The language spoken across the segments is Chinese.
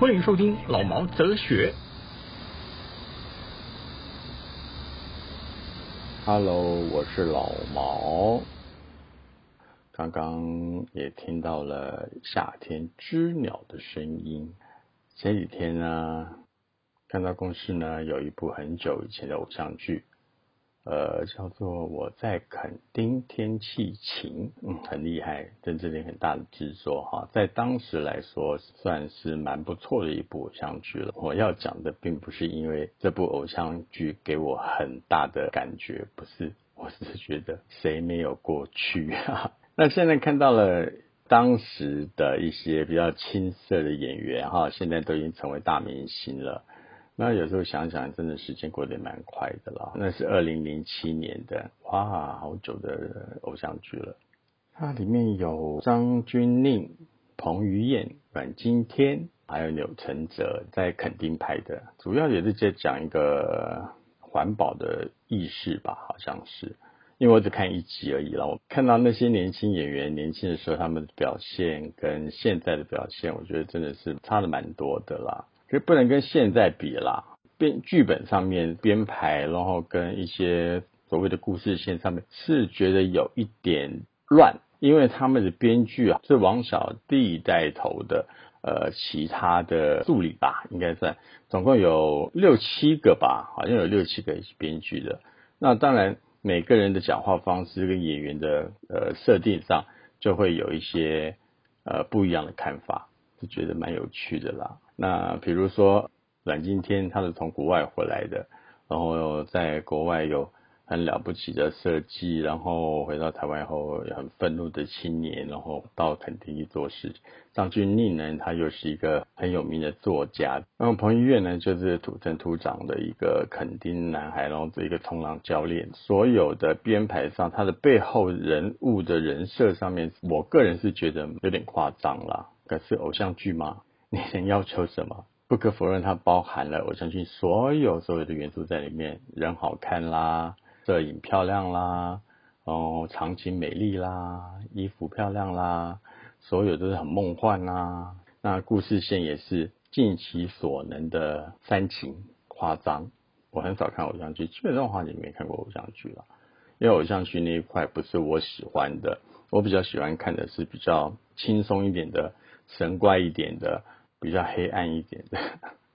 欢迎收听老毛哲学。Hello，我是老毛。刚刚也听到了夏天知鸟的声音。前几天呢，看到公司呢有一部很久以前的偶像剧，呃，叫做《我在垦丁天气晴》，嗯，很厉害，在这里很大的制作哈，在当时来说算是蛮不错的一部偶像剧了。我要讲的并不是因为这部偶像剧给我很大的感觉，不是，我只是觉得谁没有过去啊？那现在看到了。当时的一些比较青涩的演员哈，现在都已经成为大明星了。那有时候想想，真的时间过得蛮快的啦。那是二零零七年的，哇，好久的偶像剧了。它里面有张钧甯、彭于晏、阮经天，还有柳承泽在垦丁拍的，主要也是在讲一个环保的意识吧，好像是。因为我只看一集而已啦，我看到那些年轻演员年轻的时候他们的表现跟现在的表现，我觉得真的是差的蛮多的啦。可是不能跟现在比啦，编剧本上面编排，然后跟一些所谓的故事线上面是觉得有一点乱，因为他们的编剧啊是王小弟带头的，呃，其他的助理吧，应该算总共有六七个吧，好像有六七个编剧的。那当然。每个人的讲话方式跟演员的呃设定上，就会有一些呃不一样的看法，就觉得蛮有趣的啦。那比如说阮经天，他是从国外回来的，然后在国外有很了不起的设计，然后回到台湾后很愤怒的青年，然后到垦丁去做事。张钧甯呢，他又是一个很有名的作家。然后彭于晏呢，就是土生土长的一个垦丁男孩，然后是一个冲浪教练。所有的编排上，他的背后人物的人设上面，我个人是觉得有点夸张啦。可是偶像剧吗？你能要求什么？不可否认，它包含了偶像剧所有所有的元素在里面，人好看啦，摄影漂亮啦，哦，场景美丽啦，衣服漂亮啦。所有都是很梦幻啦，那故事线也是尽其所能的煽情夸张。我很少看偶像剧，基本上好像也没看过偶像剧了，因为偶像剧那一块不是我喜欢的。我比较喜欢看的是比较轻松一点的、神怪一点的、比较黑暗一点的。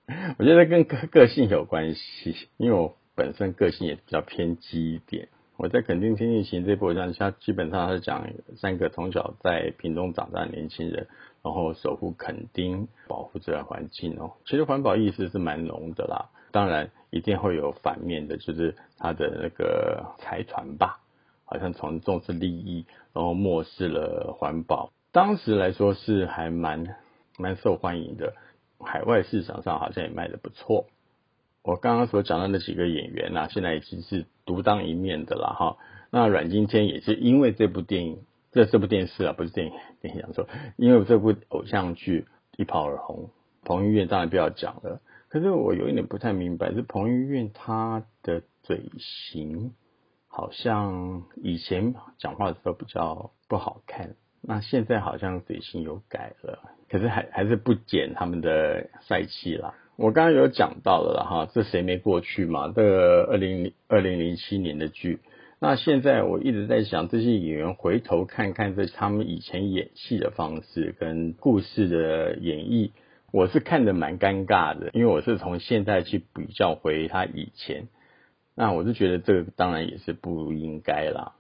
我觉得跟个个性有关系，因为我本身个性也比较偏激一点。我在肯丁天气晴这部偶像，基本上是讲三个从小在屏东长大的年轻人，然后守护垦丁，保护自然环境哦。其实环保意识是蛮浓的啦，当然一定会有反面的，就是他的那个财团吧，好像从重视利益，然后漠视了环保。当时来说是还蛮蛮受欢迎的，海外市场上好像也卖的不错。我刚刚所讲的那几个演员呐，现在已经是独当一面的了哈。那阮经天也是因为这部电影，这这部电视啊，不是电影，电影讲说，因为这部偶像剧一炮而红。彭于晏当然不要讲了，可是我有一点不太明白，是彭于晏他的嘴型好像以前讲话的时候比较不好看，那现在好像嘴型有改了，可是还还是不减他们的帅气啦。我刚刚有讲到了啦哈，这谁没过去嘛？这个二零二零零七年的剧，那现在我一直在想，这些演员回头看看这他们以前演戏的方式跟故事的演绎，我是看的蛮尴尬的，因为我是从现在去比较回他以前，那我是觉得这个当然也是不应该啦。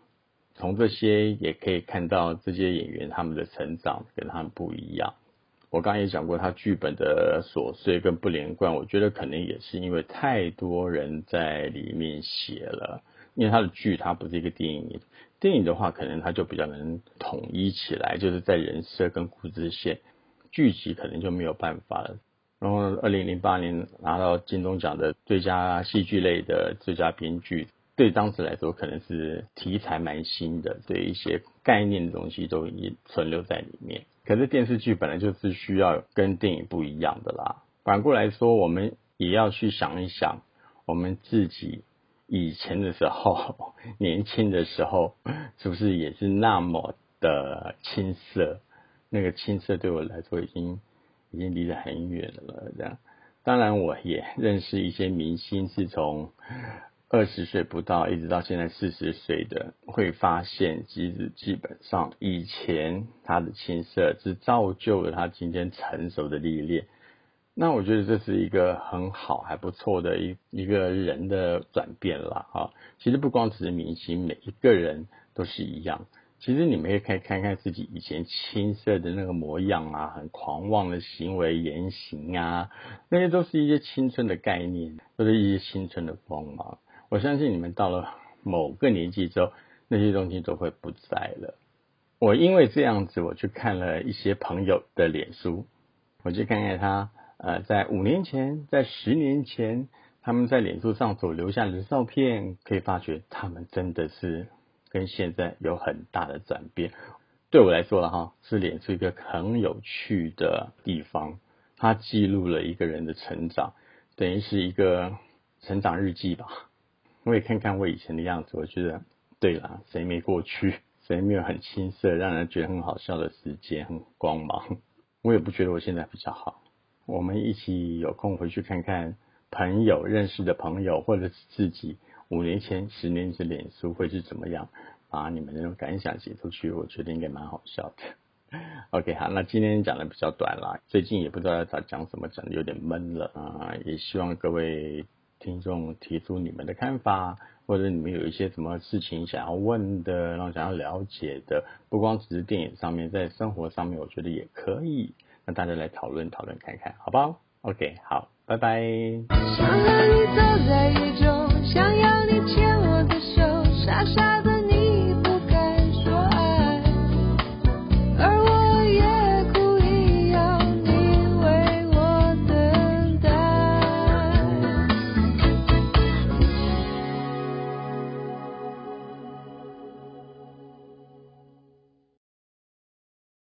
从这些也可以看到这些演员他们的成长跟他们不一样。我刚刚也讲过，他剧本的琐碎跟不连贯，我觉得可能也是因为太多人在里面写了。因为他的剧，它不是一个电影，电影的话，可能它就比较能统一起来，就是在人设跟故事线，剧集可能就没有办法了。然后二零零八年拿到金钟奖的最佳戏剧类的最佳编剧，对当时来说可能是题材蛮新的，对一些概念的东西都已经存留在里面。可是电视剧本来就是需要跟电影不一样的啦。反过来说，我们也要去想一想，我们自己以前的时候，年轻的时候，是不是也是那么的青涩？那个青涩对我来说已经已经离得很远了。这样，当然我也认识一些明星，是从二十岁不到一直到现在四十岁的，会发现其实基本上以前他的青涩是造就了他今天成熟的历练。那我觉得这是一个很好还不错的一一个人的转变了啊。其实不光只是明星，每一个人都是一样。其实你们可以看看自己以前青涩的那个模样啊，很狂妄的行为言行啊，那些都是一些青春的概念，都是一些青春的光芒。我相信你们到了某个年纪之后，那些东西都会不在了。我因为这样子，我去看了一些朋友的脸书，我去看看他呃，在五年前，在十年前，他们在脸书上所留下的照片，可以发觉他们真的是。跟现在有很大的转变，对我来说了哈，是脸书一个很有趣的地方，它记录了一个人的成长，等于是一个成长日记吧。我也看看我以前的样子，我觉得对了，谁没过去，谁没有很青涩，让人觉得很好笑的时间，很光芒。我也不觉得我现在比较好。我们一起有空回去看看朋友认识的朋友，或者是自己。五年前、十年前脸书会是怎么样？把你们那种感想写出去，我觉得应该蛮好笑的。OK，好，那今天讲的比较短啦，最近也不知道要讲什么，讲的有点闷了啊。也希望各位听众提出你们的看法，或者你们有一些什么事情想要问的，然后想要了解的，不光只是电影上面，在生活上面，我觉得也可以。那大家来讨论讨论看看，好不好？OK，好，拜拜。想和你走在雨中，想要你牵我的手，傻傻的。